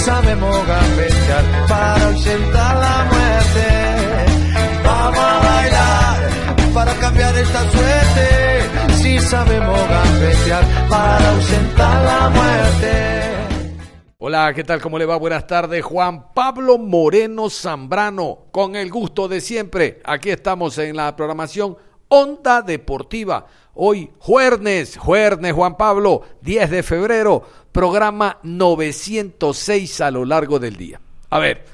Sabemos gambetear para ausentar la muerte. Vamos a bailar para cambiar esta suerte. Si sabemos gambetear para ausentar la muerte. Hola, ¿qué tal? ¿Cómo le va? Buenas tardes. Juan Pablo Moreno Zambrano, con el gusto de siempre. Aquí estamos en la programación Onda Deportiva. Hoy, jueves, jueves, Juan Pablo, 10 de febrero programa 906 a lo largo del día. A ver,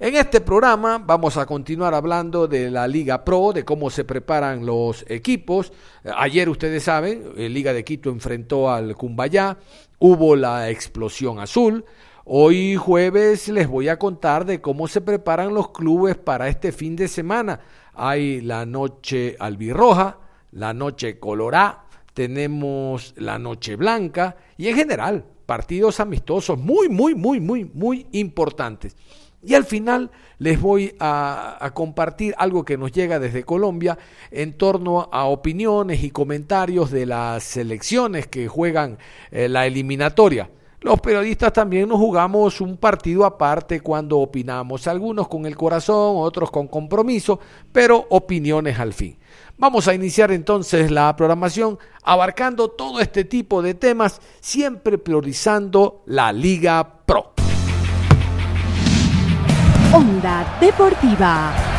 en este programa vamos a continuar hablando de la Liga Pro, de cómo se preparan los equipos. Ayer ustedes saben, el Liga de Quito enfrentó al Cumbayá, hubo la explosión azul. Hoy jueves les voy a contar de cómo se preparan los clubes para este fin de semana. Hay la noche albirroja, la noche colorá, tenemos la noche blanca y en general partidos amistosos muy, muy, muy, muy, muy importantes. Y al final les voy a, compartir algo que nos llega desde Colombia en torno a opiniones y comentarios de las selecciones que juegan eh, la eliminatoria. Los periodistas también nos jugamos un partido aparte cuando opinamos, algunos con el corazón, otros con compromiso, pero opiniones al fin. Vamos a iniciar entonces la programación abarcando todo este tipo de temas, siempre priorizando la Liga Pro. Onda Deportiva.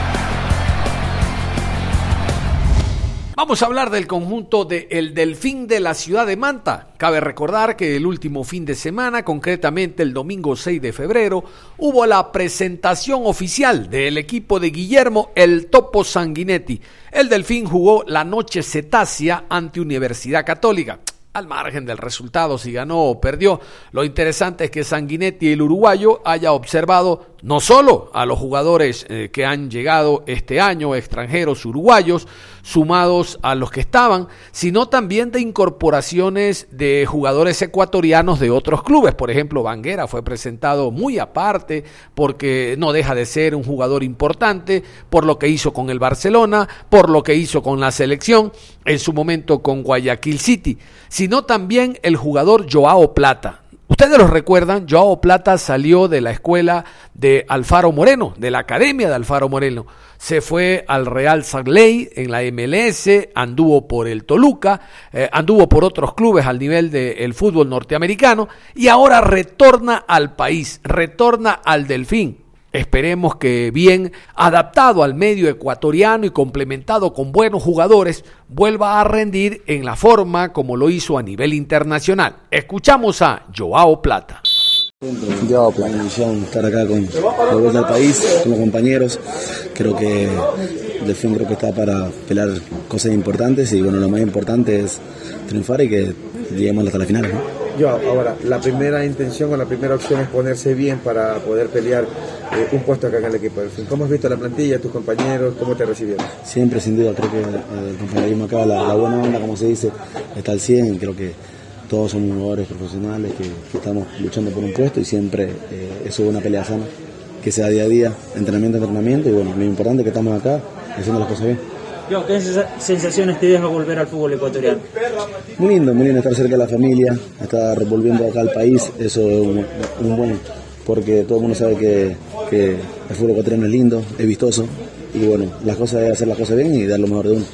Vamos a hablar del conjunto de El Delfín de la ciudad de Manta. Cabe recordar que el último fin de semana, concretamente el domingo 6 de febrero, hubo la presentación oficial del equipo de Guillermo El Topo Sanguinetti. El Delfín jugó la noche cetácea ante Universidad Católica al margen del resultado, si ganó o perdió. Lo interesante es que Sanguinetti, el uruguayo, haya observado no solo a los jugadores eh, que han llegado este año, extranjeros uruguayos, sumados a los que estaban, sino también de incorporaciones de jugadores ecuatorianos de otros clubes. Por ejemplo, Vanguera fue presentado muy aparte porque no deja de ser un jugador importante por lo que hizo con el Barcelona, por lo que hizo con la selección, en su momento con Guayaquil City, sino también el jugador Joao Plata. Ustedes lo recuerdan, Joao Plata salió de la escuela de Alfaro Moreno, de la academia de Alfaro Moreno se fue al Real Sagley en la MLS, anduvo por el Toluca, eh, anduvo por otros clubes al nivel del fútbol norteamericano y ahora retorna al país, retorna al Delfín. Esperemos que bien adaptado al medio ecuatoriano y complementado con buenos jugadores, vuelva a rendir en la forma como lo hizo a nivel internacional. Escuchamos a Joao Plata. Yo, ilusión estar acá con el vuelta del país, con los compañeros. Creo que Delfín creo que está para pelear cosas importantes y bueno, lo más importante es triunfar y que lleguemos hasta la final. Yo, ahora, la primera intención o la primera opción es ponerse bien para poder pelear eh, un puesto acá en el equipo. ¿Cómo has visto la plantilla, tus compañeros? ¿Cómo te recibieron? Siempre, sin duda, creo que eh, el compañerismo acá, la, la buena onda, como se dice, está al 100 creo que todos somos jugadores profesionales que, estamos luchando por un puesto y siempre eh, eso es una pelea sana, que sea día a día, entrenamiento a entrenamiento y bueno, lo importante es que estamos acá haciendo las cosas bien. ¿Qué sensaciones te deja volver al fútbol ecuatoriano? Muy lindo, muy lindo estar cerca de la familia, estar volviendo acá al país, eso es un, buen, porque todo el mundo sabe que, que el fútbol ecuatoriano es lindo, es vistoso y bueno, las cosas es hacer las cosas bien y dar lo mejor de uno.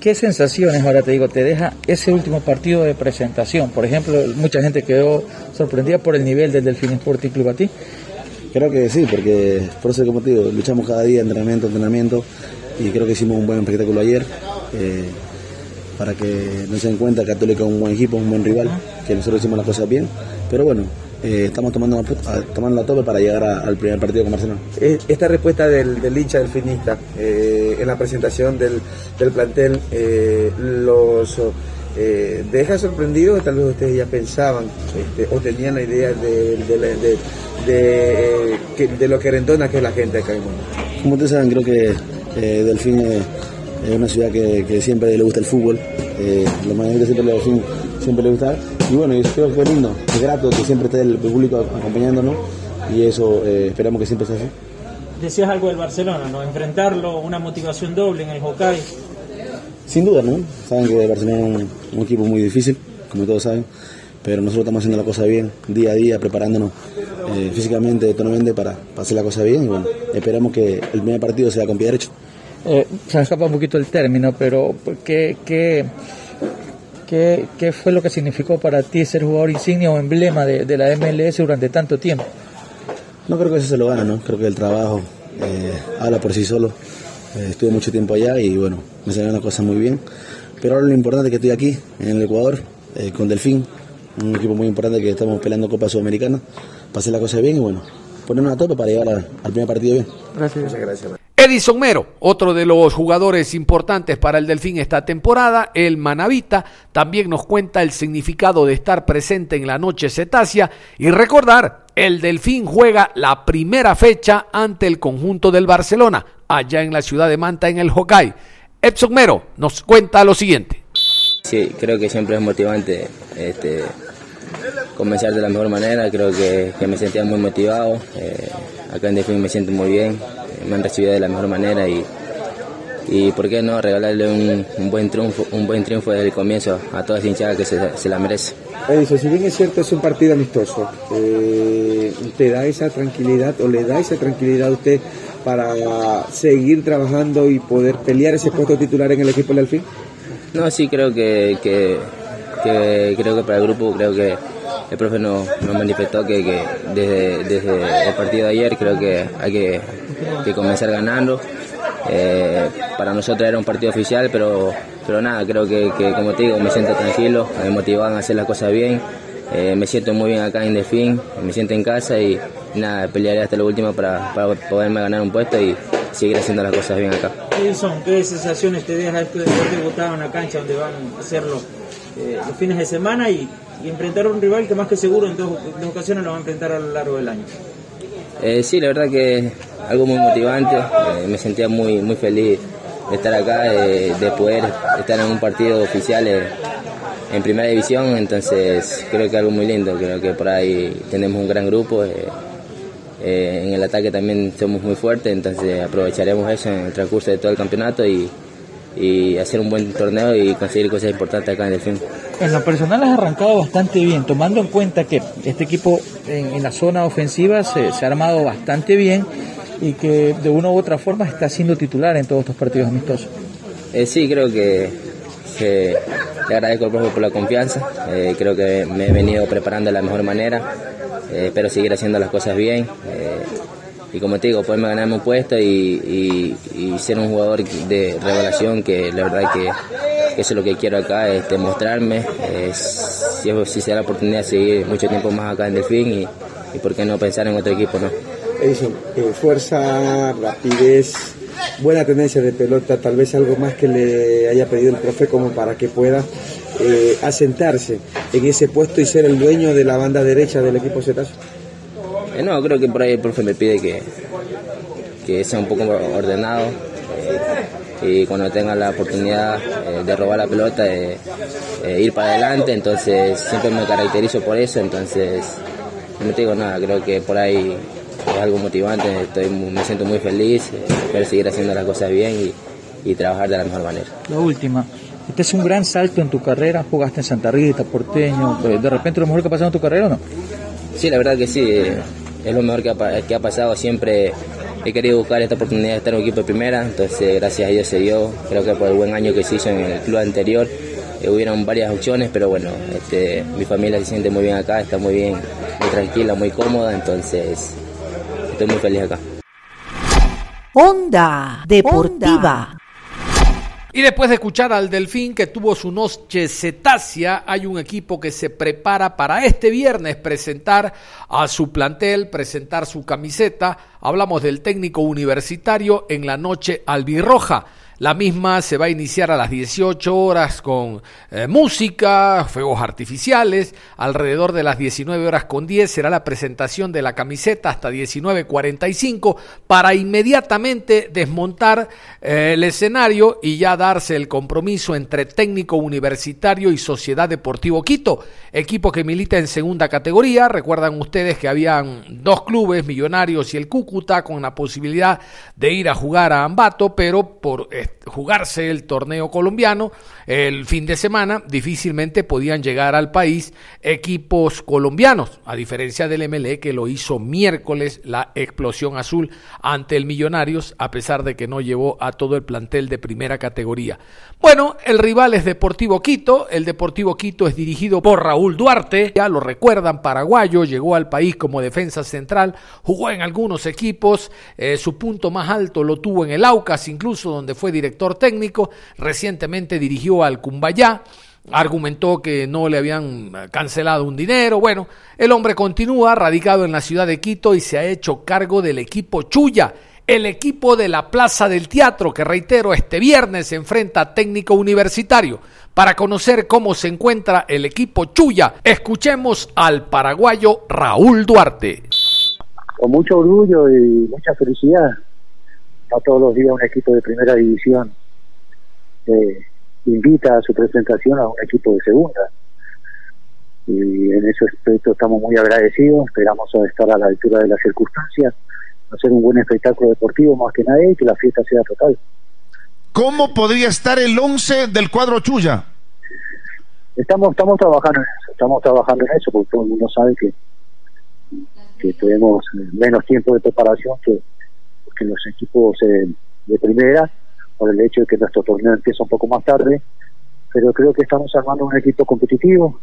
¿Qué sensaciones, ahora te digo, te deja ese último partido de presentación? Por ejemplo, mucha gente quedó sorprendida por el nivel del Delfín Sporting Club a ti. Creo que sí, porque por eso, como te digo, luchamos cada día, entrenamiento, entrenamiento, y creo que hicimos un buen espectáculo ayer. Eh, para que no se den cuenta que Católica es un buen equipo, un buen rival, que nosotros hicimos las cosas bien. Pero bueno, eh, estamos tomando, tomando la tope para llegar al primer partido con Barcelona. Eh, esta respuesta del, hincha del finista eh, en la presentación del, plantel los deja sorprendidos, tal vez ustedes ya pensaban este, o tenían la idea de, de, lo que rendona que es la gente acá en. Como ustedes saben, creo que Delfín es, una ciudad que, siempre le gusta el fútbol, lo más siempre le, siempre le gusta y bueno, yo creo que es lindo, es grato que siempre esté el público acompañándonos y eso eh, esperamos que siempre sea así. Decías algo del Barcelona, ¿no? Enfrentarlo, una motivación doble en el Hokkaido. Sin duda, ¿no? Saben que Barcelona es un, equipo muy difícil, como todos saben, pero nosotros estamos haciendo la cosa bien, día a día, preparándonos eh, físicamente, tonalmente para, para, hacer la cosa bien y bueno, esperamos que el primer partido sea con pie derecho. Eh, se me escapa un poquito el término, pero ¿qué, qué, ¿Qué, ¿Qué, fue lo que significó para ti ser jugador insignia o emblema de, de, la MLS durante tanto tiempo? No creo que eso se lo gana, ¿no? Creo que el trabajo eh, habla por sí solo. Eh, estuve mucho tiempo allá y bueno, me salió una cosa muy bien. Pero ahora lo importante es que estoy aquí, en el Ecuador, eh, con Delfín, un equipo muy importante que estamos peleando Copa Sudamericana, para hacer la cosa bien y bueno, ponernos a tope para llegar al primer partido bien. Gracias. Muchas gracias. Edison Mero, otro de los jugadores importantes para el Delfín esta temporada, el Manavita, también nos cuenta el significado de estar presente en la noche cetácea y recordar, el Delfín juega la primera fecha ante el conjunto del Barcelona, allá en la ciudad de Manta, en el Hokkaido. Edson Mero nos cuenta lo siguiente. Sí, creo que siempre es motivante este, comenzar de la mejor manera, creo que, me sentía muy motivado, eh, acá en Delfín me siento muy bien, me han recibido de la mejor manera y, y por qué no regalarle un, buen triunfo un buen triunfo desde el comienzo a toda esa hinchada que se, la merece. Edison, si bien es cierto es un partido amistoso, eh, ¿te da esa tranquilidad o le da esa tranquilidad a usted para seguir trabajando y poder pelear ese puesto titular en el equipo del Alfín? No, sí, creo que, que, creo que para el grupo creo que el profe nos, manifestó que, desde, desde, el partido de ayer creo que hay que que comenzar ganando. Eh, para nosotros era un partido oficial, pero, pero nada, creo que, como te digo, me siento tranquilo, me motivan a hacer las cosas bien. Eh, me siento muy bien acá en Delfín, me siento en casa y nada, pelearé hasta lo último para, para poderme ganar un puesto y seguir haciendo las cosas bien acá. ¿Qué? ¿Qué sensaciones te deja esto de haber en la cancha donde van a hacerlo eh, los fines de semana y, enfrentar a un rival que más que seguro en dos, dos ocasiones lo va a enfrentar a lo largo del año? Eh, sí, la verdad que algo muy motivante, eh, me sentía muy, muy feliz de estar acá, de poder estar en un partido oficial eh, en primera división, entonces creo que algo muy lindo, creo que por ahí tenemos un gran grupo, en el ataque también somos muy fuertes, entonces aprovecharemos eso en el transcurso de todo el campeonato y, y hacer un buen torneo y conseguir cosas importantes acá en el fin. En lo personal has arrancado bastante bien, tomando en cuenta que este equipo en, la zona ofensiva se, ha armado bastante bien y que de una u otra forma está siendo titular en todos estos partidos amistosos. Eh, sí, creo que, le agradezco al profe por la confianza, eh, creo que me he venido preparando de la mejor manera, eh, espero seguir haciendo las cosas bien y como te digo, poderme ganarme un puesto y, ser un jugador de revelación, que la verdad que, eso es lo que quiero acá, es demostrarme, si, si se da la oportunidad de seguir mucho tiempo más acá en Delfín y, y por qué no pensar en otro equipo, ¿no? Edison, eh, fuerza, rapidez, buena tendencia de pelota, tal vez algo más que le haya pedido el profe como para que pueda eh, asentarse en ese puesto y ser el dueño de la banda derecha del equipo Zetazo. Eh, no, creo que por ahí el profe me pide que, que sea un poco ordenado eh, y cuando tenga la oportunidad eh, de robar la pelota, ir para adelante, entonces siempre me caracterizo por eso, entonces no te digo nada, creo que por ahí es algo motivante, estoy, me siento muy feliz, espero seguir haciendo las cosas bien y, y trabajar de la mejor manera. La última, este es un gran salto en tu carrera, jugaste en Santa Rita, porteño, de repente lo mejor que ha pasado en tu carrera o no? Sí, la verdad que sí es lo mejor que ha, que ha pasado. Siempre he querido buscar esta oportunidad de estar en un equipo de primera, entonces gracias a Dios se dio. Creo que por el buen año que se hizo en el club anterior eh, hubieron varias opciones, pero bueno, este, mi familia se siente muy bien acá, está muy bien, muy tranquila, muy cómoda, entonces estoy muy feliz acá. Onda Deportiva. Y después de escuchar al Delfín que tuvo su noche cetácea, hay un equipo que se prepara para este viernes presentar a su plantel, presentar su camiseta. Hablamos del técnico universitario en la noche albirroja. La misma se va a iniciar a las 18 horas con eh, música, fuegos artificiales. Alrededor de las 19 horas con 10 será la presentación de la camiseta hasta 19.45 para inmediatamente desmontar eh, el escenario y ya darse el compromiso entre técnico universitario y Sociedad Deportivo Quito, equipo que milita en segunda categoría. Recuerdan ustedes que habían dos clubes, Millonarios y el Cúcuta, con la posibilidad de ir a jugar a Ambato, pero por jugarse el torneo colombiano el fin de semana, difícilmente podían llegar al país equipos colombianos, a diferencia del MLE que lo hizo miércoles la explosión azul ante el Millonarios, a pesar de que no llevó a todo el plantel de primera categoría. Bueno, el rival es Deportivo Quito, el Deportivo Quito es dirigido por Raúl Duarte, ya lo recuerdan, paraguayo, llegó al país como defensa central, jugó en algunos equipos, eh, su punto más alto lo tuvo en el Aucas, incluso donde fue director técnico, recientemente dirigió al Cumbayá, argumentó que no le habían cancelado un dinero. Bueno, el hombre continúa radicado en la ciudad de Quito y se ha hecho cargo del equipo Chuya, el equipo de la Plaza del Teatro, que reitero, este viernes se enfrenta a técnico universitario. Para conocer cómo se encuentra el equipo Chuya, escuchemos al paraguayo Raúl Duarte. Con mucho orgullo y mucha felicidad a todos los días un equipo de primera división eh, invita a su presentación a un equipo de segunda. Y en ese aspecto estamos muy agradecidos, esperamos estar a la altura de las circunstancias, hacer un buen espectáculo deportivo más que nada y que la fiesta sea total. ¿Cómo podría estar el 11 del cuadro Chuya? Estamos estamos trabajando en eso, estamos trabajando en eso, porque todo el mundo sabe que, que tenemos menos tiempo de preparación que, que los equipos eh, de primera, por el hecho de que nuestro torneo empieza un poco más tarde, pero creo que estamos armando un equipo competitivo,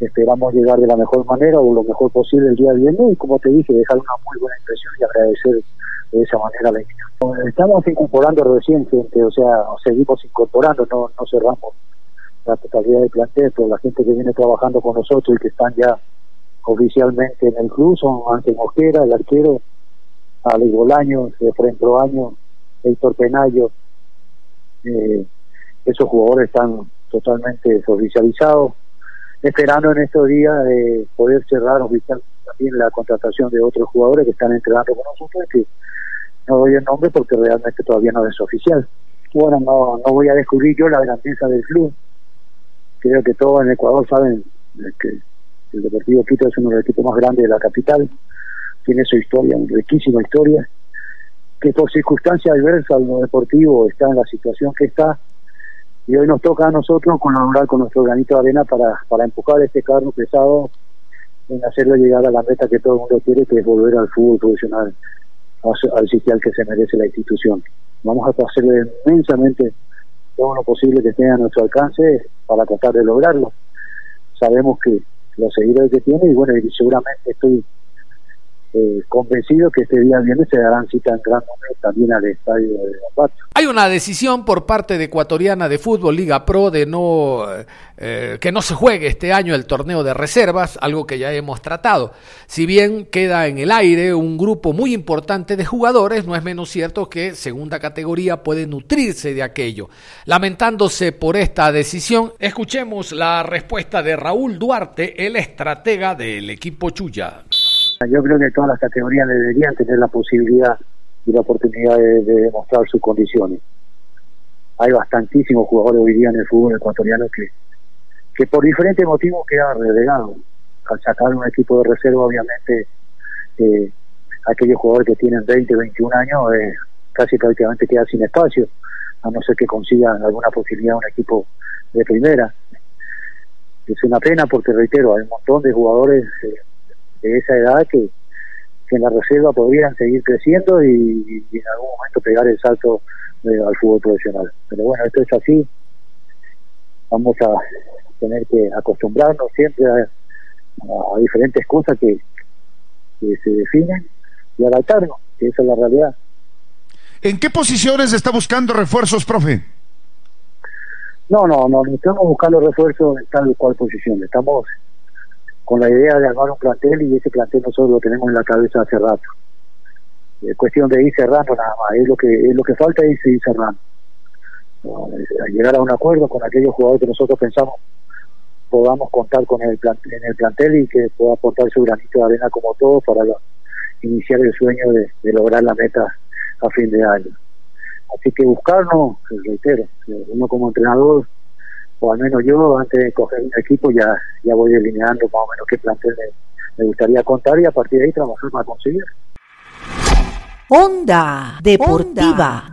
esperamos llegar de la mejor manera o lo mejor posible el día viernes y como te dije, dejar una muy buena impresión y agradecer de esa manera la invitación. Estamos incorporando recién gente, o sea, seguimos incorporando, no, no cerramos la totalidad del plantel, pero la gente que viene trabajando con nosotros y que están ya oficialmente en el club son Ángel Mosquera, el arquero, Alex Bolaño, Efraín Proaño, Héctor Penayo. Eh, esos jugadores están totalmente oficializados, esperando en estos días eh, poder cerrar oficial también la contratación de otros jugadores que están entrenando con nosotros, que no doy el nombre porque realmente todavía no es oficial. Bueno, no, no voy a descubrir yo la grandeza del club. Creo que todos en Ecuador saben que el Deportivo Quito es uno de los equipos más grandes de la capital tiene su historia, una riquísima historia, que por circunstancias adversas lo deportivo está en la situación que está, y hoy nos toca a nosotros colaborar con nuestro granito de arena para, para empujar este carro pesado en hacerlo llegar a la meta que todo el mundo quiere, que es volver al fútbol profesional, al sitio al que se merece la institución. Vamos a hacerle inmensamente todo lo posible que esté a nuestro alcance para tratar de lograrlo. Sabemos que los seguidores que tiene y bueno, y seguramente estoy eh, convencido que este día viernes se darán cita en gran también al estadio de Ambato. Hay una decisión por parte de Ecuatoriana de Fútbol Liga Pro de no eh, que no se juegue este año el torneo de reservas, algo que ya hemos tratado. Si bien queda en el aire un grupo muy importante de jugadores, no es menos cierto que segunda categoría puede nutrirse de aquello. Lamentándose por esta decisión, escuchemos la respuesta de Raúl Duarte, el estratega del equipo Chuya. Yo creo que todas las categorías deberían tener la posibilidad y la oportunidad de, demostrar sus condiciones. Hay bastantísimos jugadores hoy día en el fútbol ecuatoriano que, que por diferentes motivos quedan relegados. Al sacar un equipo de reserva, obviamente, eh, aquellos jugadores que tienen 20, 21 años, eh, casi prácticamente quedan sin espacio, a no ser que consigan alguna posibilidad un equipo de primera. Es una pena porque, reitero, hay un montón de jugadores eh, de esa edad que, en la reserva podrían seguir creciendo y, en algún momento pegar el salto eh, al fútbol profesional. Pero bueno, esto es así. Vamos a tener que acostumbrarnos siempre a, diferentes cosas que, que se definen y adaptarnos, que esa es la realidad. ¿En qué posiciones está buscando refuerzos, profe? No, no, no, estamos buscando refuerzos en tal cual posición. Estamos con la idea de armar un plantel y ese plantel nosotros lo tenemos en la cabeza hace rato. Es cuestión de ir cerrando nada más. Es lo que es lo que falta es ir cerrando. llegar a un acuerdo con aquellos jugadores que nosotros pensamos podamos contar con el plantel, en el plantel y que pueda aportar su granito de arena como todos para iniciar el sueño de, de lograr la meta a fin de año. Así que buscarnos, reitero, uno como entrenador, o al menos yo, antes de coger un equipo, ya, ya voy delineando más o menos qué plantel me, gustaría contar y a partir de ahí trabajar para conseguir. Onda Deportiva.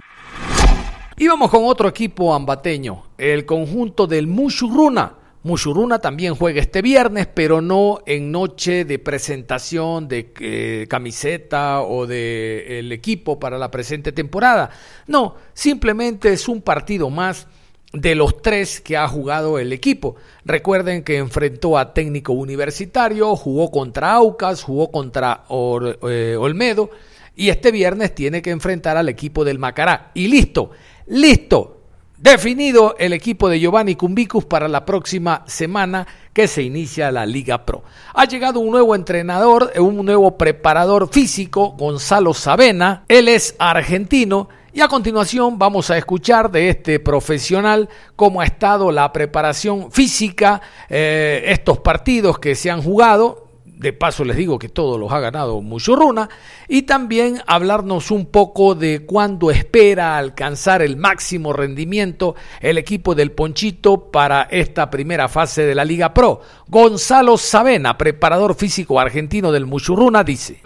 Y vamos con otro equipo ambateño, el conjunto del Mushuruna Mushuruna también juega este viernes, pero no en noche de presentación de eh, camiseta o de el equipo para la presente temporada. No, simplemente es un partido más de los tres que ha jugado el equipo. Recuerden que enfrentó a técnico universitario, jugó contra Aucas, jugó contra eh, Olmedo y este viernes tiene que enfrentar al equipo del Macará. Y listo, listo, Definido el equipo de Giovanni Cumbicus para la próxima semana que se inicia la Liga Pro. Ha llegado un nuevo entrenador, un nuevo preparador físico, Gonzalo Savena. Él es argentino y a continuación vamos a escuchar de este profesional cómo ha estado la preparación física, eh, estos partidos que se han jugado, de paso les digo que todos los ha ganado Muchurruna, y también hablarnos un poco de cuándo espera alcanzar el máximo rendimiento el equipo del Ponchito para esta primera fase de la Liga Pro. Gonzalo Savena, preparador físico argentino del Muchurruna, dice.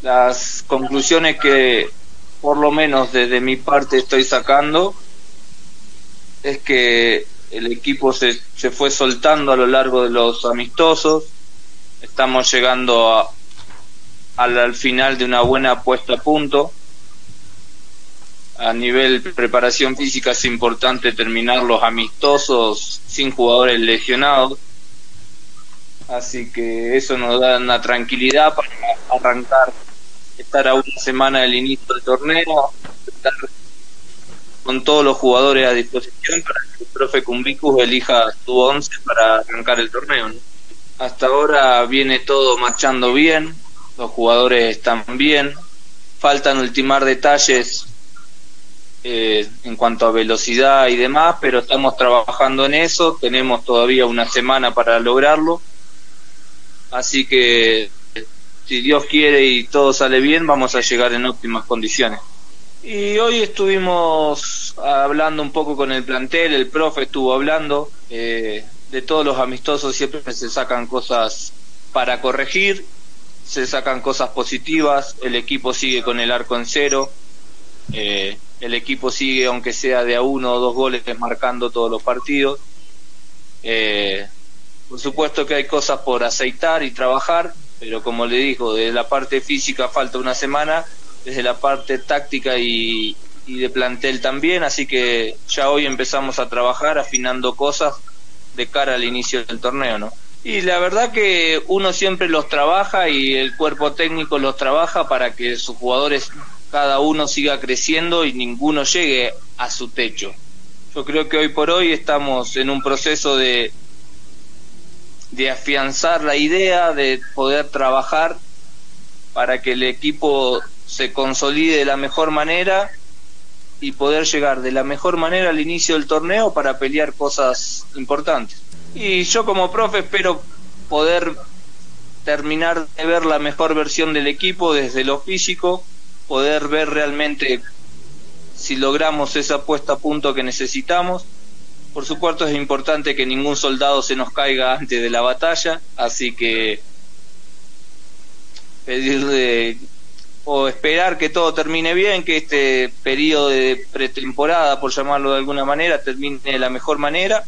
Las conclusiones que por lo menos desde mi parte estoy sacando es que el equipo se, se fue soltando a lo largo de los amistosos, estamos llegando al, final de una buena puesta a punto. A nivel preparación física es importante terminar los amistosos sin jugadores lesionados. Así que eso nos da una tranquilidad para arrancar, estar a una semana del inicio del torneo, estar con todos los jugadores a disposición para que el profe Cumbicus elija su once para arrancar el torneo. Hasta ahora viene todo marchando bien, los jugadores están bien, faltan ultimar detalles eh, en cuanto a velocidad y demás, pero estamos trabajando en eso, tenemos todavía una semana para lograrlo, así que si Dios quiere y todo sale bien, vamos a llegar en óptimas condiciones. Y hoy estuvimos hablando un poco con el plantel, el profe estuvo hablando, eh, de todos los amistosos siempre se sacan cosas para corregir, se sacan cosas positivas, el equipo sigue con el arco en cero, eh, el equipo sigue aunque sea de a uno o dos goles marcando todos los partidos. Eh, por supuesto que hay cosas por aceitar y trabajar, pero como le dijo, desde la parte física falta una semana, desde la parte táctica y, y de plantel también, así que ya hoy empezamos a trabajar afinando cosas de cara al inicio del torneo, ¿no? Y la verdad que uno siempre los trabaja y el cuerpo técnico los trabaja para que sus jugadores cada uno siga creciendo y ninguno llegue a su techo. Yo creo que hoy por hoy estamos en un proceso de de afianzar la idea, de poder trabajar para que el equipo se consolide de la mejor manera y poder llegar de la mejor manera al inicio del torneo para pelear cosas importantes. Y yo como profe espero poder terminar de ver la mejor versión del equipo desde lo físico, poder ver realmente si logramos esa puesta a punto que necesitamos. Por supuesto es importante que ningún soldado se nos caiga antes de la batalla, así que pedirle o esperar que todo termine bien, que este periodo de pretemporada, por llamarlo de alguna manera, termine de la mejor manera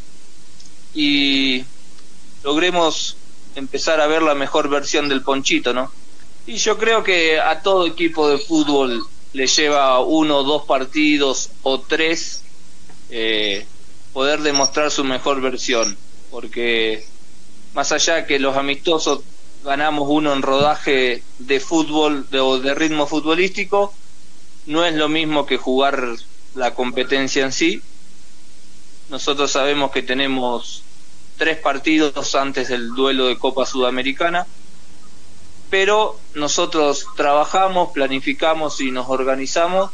y logremos empezar a ver la mejor versión del ponchito, ¿no? Y yo creo que a todo equipo de fútbol le lleva uno, dos partidos o tres eh, poder demostrar su mejor versión, porque más allá que los amistosos ganamos uno en rodaje de fútbol o de, ritmo futbolístico, no es lo mismo que jugar la competencia en sí. Nosotros sabemos que tenemos tres partidos antes del duelo de Copa Sudamericana, pero nosotros trabajamos, planificamos y nos organizamos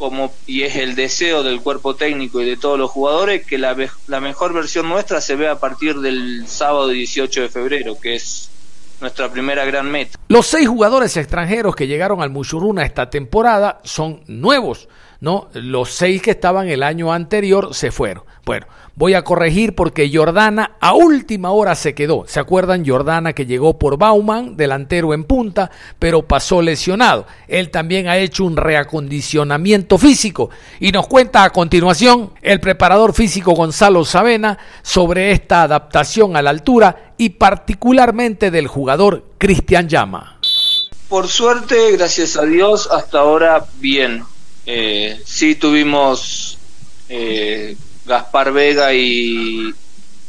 como y es el deseo del cuerpo técnico y de todos los jugadores que la, la mejor versión nuestra se vea a partir del sábado 18 de febrero, que es nuestra primera gran meta. Los seis jugadores extranjeros que llegaron al Mushuruna esta temporada son nuevos, ¿no? Los seis que estaban el año anterior se fueron. Bueno, voy a corregir porque Jordana a última hora se quedó. ¿Se acuerdan? Jordana que llegó por Bauman, delantero en punta, pero pasó lesionado. Él también ha hecho un reacondicionamiento físico y nos cuenta a continuación el preparador físico Gonzalo Savena sobre esta adaptación a la altura y particularmente del jugador Cristian Llama. Por suerte, gracias a Dios, hasta ahora bien. Eh, sí tuvimos eh, Gaspar Vega y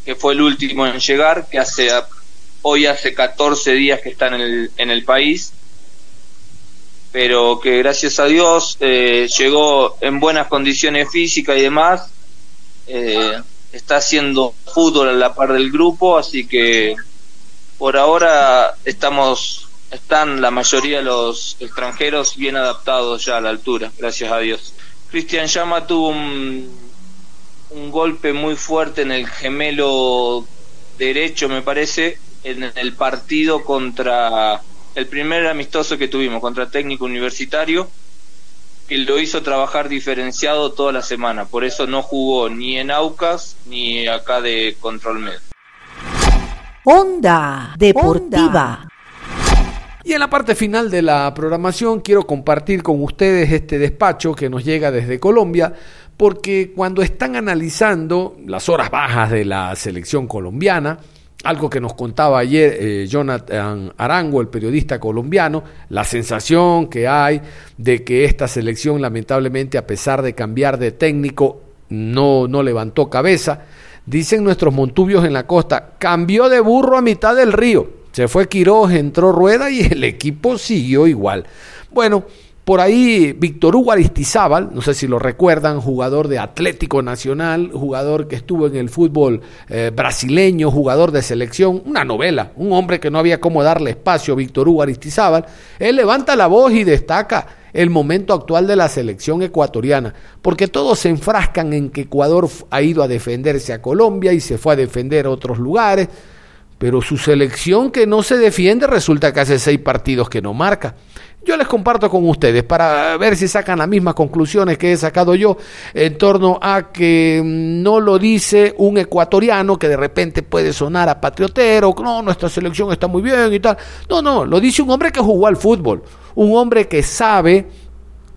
que fue el último en llegar, que hace hoy hace 14 días que está en el, en el país, pero que gracias a Dios eh, llegó en buenas condiciones físicas y demás, eh, está haciendo fútbol a la par del grupo, así que por ahora estamos están la mayoría de los extranjeros bien adaptados ya a la altura, gracias a Dios. Cristian Llama tuvo un un golpe muy fuerte en el gemelo derecho, me parece, en el partido contra el primer amistoso que tuvimos, contra técnico universitario, que lo hizo trabajar diferenciado toda la semana. Por eso no jugó ni en Aucas ni acá de Control Med. Onda Deportiva. Y en la parte final de la programación quiero compartir con ustedes este despacho que nos llega desde Colombia porque cuando están analizando las horas bajas de la selección colombiana, algo que nos contaba ayer eh, Jonathan Arango, el periodista colombiano, la sensación que hay de que esta selección lamentablemente a pesar de cambiar de técnico no, no levantó cabeza. Dicen nuestros montubios en la costa, cambió de burro a mitad del río. Se fue Quiroz, entró Rueda y el equipo siguió igual. Bueno, por ahí Víctor Hugo Aristizábal, no sé si lo recuerdan, jugador de Atlético Nacional, jugador que estuvo en el fútbol eh, brasileño, jugador de selección, una novela, un hombre que no había cómo darle espacio, Víctor Hugo Aristizábal, él levanta la voz y destaca el momento actual de la selección ecuatoriana, porque todos se enfrascan en que Ecuador ha ido a defenderse a Colombia y se fue a defender a otros lugares, pero su selección que no se defiende resulta que hace seis partidos que no marca. Yo les comparto con ustedes para ver si sacan las mismas conclusiones que he sacado yo en torno a que no lo dice un ecuatoriano que de repente puede sonar a patriotero, no, nuestra selección está muy bien y tal. No, no, lo dice un hombre que jugó al fútbol, un hombre que sabe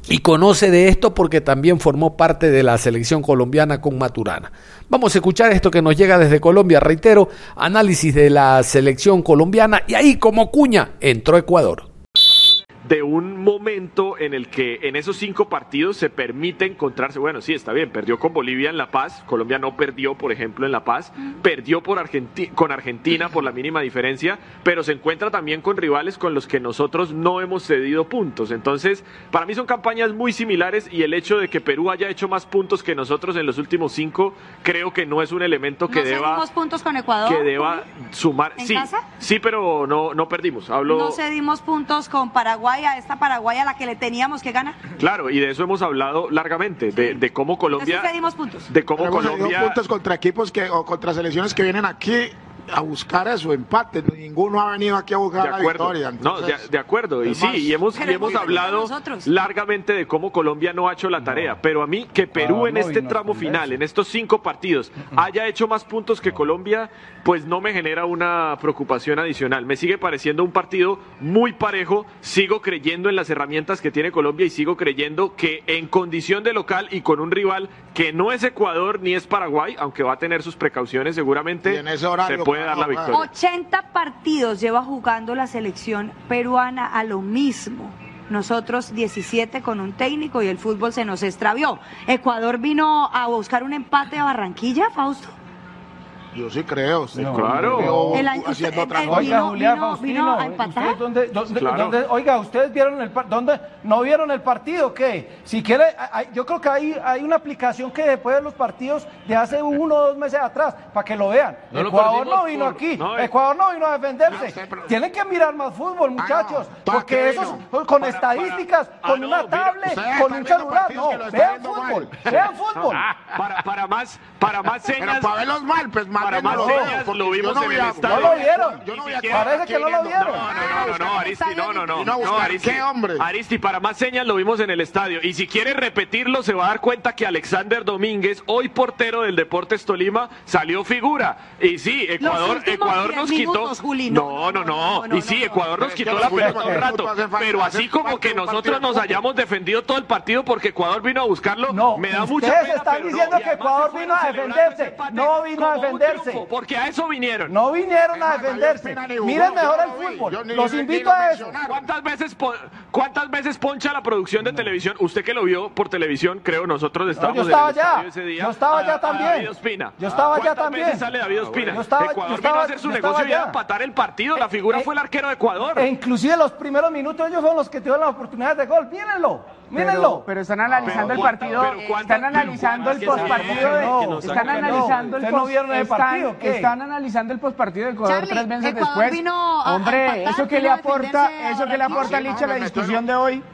y conoce de esto porque también formó parte de la selección colombiana con Maturana. Vamos a escuchar esto que nos llega desde Colombia, reitero, análisis de la selección colombiana. Y ahí como cuña entró Ecuador de un momento en el que en esos cinco partidos se permite encontrarse, bueno, sí, está bien, perdió con Bolivia en La Paz, Colombia no perdió, por ejemplo, en La Paz, perdió por con Argentina por la mínima diferencia, pero se encuentra también con rivales con los que nosotros no hemos cedido puntos. Entonces, para mí son campañas muy similares y el hecho de que Perú haya hecho más puntos que nosotros en los últimos cinco, creo que no es un elemento que ¿No deba... puntos con Ecuador? Que deba sumar... sí, sí, pero no, no perdimos. Hablo... No cedimos puntos con Paraguay a esta Paraguay a la que le teníamos que ganar. Claro, y de eso hemos hablado largamente, de, cómo Colombia... puntos. De cómo Colombia... puntos contra equipos que, o contra selecciones que vienen aquí a buscar eso, empate. Ninguno ha venido aquí a buscar la victoria. no, de, acuerdo. Y sí, y hemos, hemos hablado largamente de cómo Colombia no ha hecho la tarea. Pero a mí, que Perú en este tramo final, en estos cinco partidos, haya hecho más puntos que Colombia, pues no me genera una preocupación adicional. Me sigue pareciendo un partido muy parejo. Sigo creyendo en las herramientas que tiene Colombia y sigo creyendo que en condición de local y con un rival que no es Ecuador ni es Paraguay, aunque va a tener sus precauciones seguramente, se puede dar la victoria. 80 partidos lleva jugando la selección peruana a lo mismo. Nosotros 17 con un técnico y el fútbol se nos extravió. Ecuador vino a buscar un empate a Barranquilla, Fausto. Yo sí creo. sí. claro. Veo El año- haciendo usted- otra eh, cosa. Oiga, Julián Faustino, vino a ¿ustedes empatar. dónde- dónde- Claro. dónde- oiga, ¿ustedes vieron el par- dónde no vieron el partido? ¿Qué? Si quiere, hay- yo creo que hay, hay una aplicación que después de los partidos de hace uno o dos meses atrás, para que lo vean. No Ecuador no vino por- aquí, no, eh. Ecuador no vino a defenderse. Tienen que mirar más fútbol, muchachos, ¿para porque vino? con Para- estadísticas, para- con Ah, una no, mira, tablet, con un celular, no, vean fútbol, mal. vean fútbol. Ah, para, para más, para más Pero señas. para verlos mal, pues más Para más señas lo vimos en el estadio. No lo vieron. Yo no Parece que no lo vieron. No, no, no, no, Aristi, no, no, no. No, Aristi, ¿qué, hombre? Aristi, para más señas lo vimos en el estadio. Y si quiere repetirlo, se va a dar cuenta que Alexander Domínguez, hoy portero del Deportes Tolima, salió figura. Y sí, Ecuador, Ecuador 10 nos quitó. no, no, no, Y sí, Ecuador nos quitó la pelota un 10 rato. Pero así como que nosotros nos hayamos defendido todo el partido porque Ecuador vino a buscarlo, No, me da mucha ustedes pena, están pero no. diciendo que Ecuador vino a defenderse, no vino a un defenderse. triunfo, Porque a eso vinieron. No vinieron a defenderse. Miren mejor el fútbol. Los invito a eso. ¿Cuántas veces, ¿Cuántas veces poncha la producción de televisión? Usted que lo vio por televisión, creo, nosotros No, estábamos yo estaba en el allá. ese día. Yo estaba allá a también. David Ospina. Yo estaba allá ¿Cuántas también. veces sale David Ospina? Yo estaba- Ecuador yo vino a hacer su negocio y a allá. empatar el partido. La figura Eh, fue el arquero de Ecuador. E inclusive los primeros minutos ellos fueron los que tuvieron las oportunidades de gol. Mírenlo, mírenlo. Pero están analizando Pero el partido, están analizando el postpartido están analizando el ¿Ustedes no post- vieron el están- partido, qué? están analizando el postpartido de Ecuador tres meses después. Hombre, eso que le aporta, eso que le a aporta. Licha a la discusión de hoy.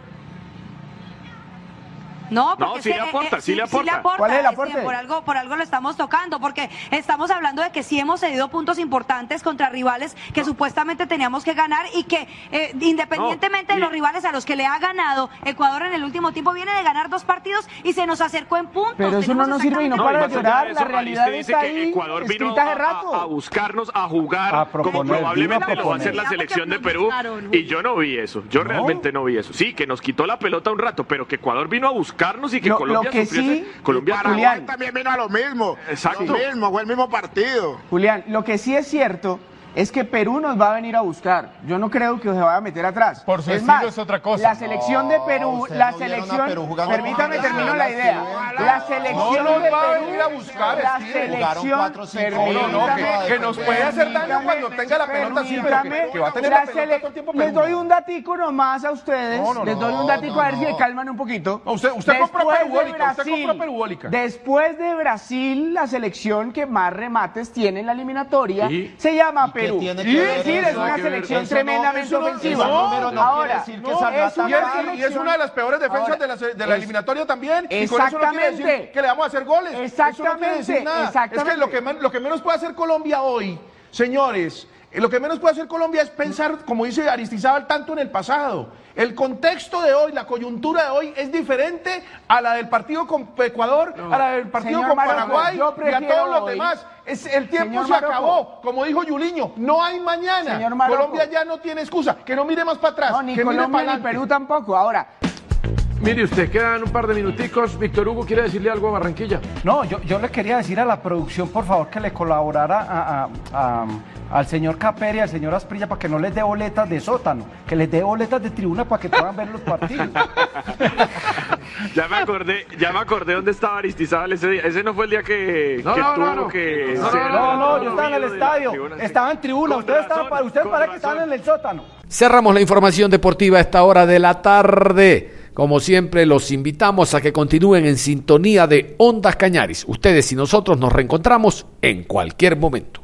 No, porque No, es sí que, le eh, aporta, eh, sí le aporta. ¿Cuál es el es aporte? que por algo, por algo lo estamos tocando, porque estamos hablando de que sí hemos cedido puntos importantes contra rivales que supuestamente teníamos que ganar y que eh, independientemente No, y- de los rivales a los que le ha ganado Ecuador en el último tiempo viene de ganar dos partidos y se nos acercó en puntos. Pero eso no nos sirve y no para de llorar, de la eso, realidad dice está que ahí, Ecuador vino a- rato. A, a buscarnos, a jugar, A como proponer, probablemente vino a lo va a hacer la selección de Perú. Y yo no vi eso, yo realmente no vi eso. Sí, que nos quitó la pelota un rato, pero que Ecuador vino a buscarnos y que Lo- Colombia lo que sí- Colombia Paraguay Julián. también vino a lo mismo. Exacto. Lo mismo, fue el mismo partido. Julián, lo que sí es cierto es que Perú nos va a venir a buscar. Yo no creo que se vaya a meter atrás. Por su es estilo más, es otra cosa. La selección de Perú, la no selección, Perú permítame termino la idea. La selección No nos de va a Perú, venir a buscar, la selección, Jugaron cuatro, cinco, permítame, no, no, que- que nos puede hacer daño cuando tenga la pelota así, pero que- permítame, que va a tener la la pelota sele- todo el tiempo Les Perú. doy un datico nomás a ustedes, No, no, les doy un datico no, a ver si no. se calman un poquito. No, usted- usted compró perubólica, usted Brasil- compró perubólica. Después de Brasil, la selección que más remates tiene en la eliminatoria se llama ¿Y qué Perú. eso? es una selección tremendamente ofensiva. Ahora, y es una de las peores defensas de la, de eliminatoria también. Y con eso no quiere decir Exactamente. que le vamos a hacer goles. Eso no quiere decir Exactamente, nada. exactamente. Es que lo que, men- lo que menos puede hacer Colombia hoy, señores, lo que menos puede hacer Colombia es pensar, como dice Aristizábal, tanto en el pasado. El contexto de hoy, la coyuntura de hoy es diferente a la del partido con Ecuador, a la del partido Señor con Maroco, Paraguay y a todos los hoy- demás. Es, el tiempo Señor se Maroco. acabó. Como dijo Yuliño, no hay mañana. Colombia ya no tiene excusa. Que no mire más para atrás. No, ni que mire Colombia para ni. Perú tampoco. Ahora, Mire usted, quedan un par de minuticos. Víctor Hugo quiere decirle algo a Barranquilla. No, yo, yo le quería decir a la producción, por favor, que le colaborara a- a- a- al señor Caperi y al señor Asprilla para que no les dé boletas de sótano, que les dé boletas de tribuna para que puedan ver los partidos. Ya me acordé, ya me acordé dónde estaba Aristizábal ese día. Ese no fue el día que, No, que no, tuvo no, no. que No, No, no, yo estaba en el estadio, tribuna, estaba en tribuna, ustedes, razón, estaban, para- ustedes para que estaban en el sótano. Cerramos la información deportiva a esta hora de la tarde. Como siempre, los invitamos a que continúen en sintonía de Ondas Cañaris. Ustedes y nosotros nos reencontramos en cualquier momento.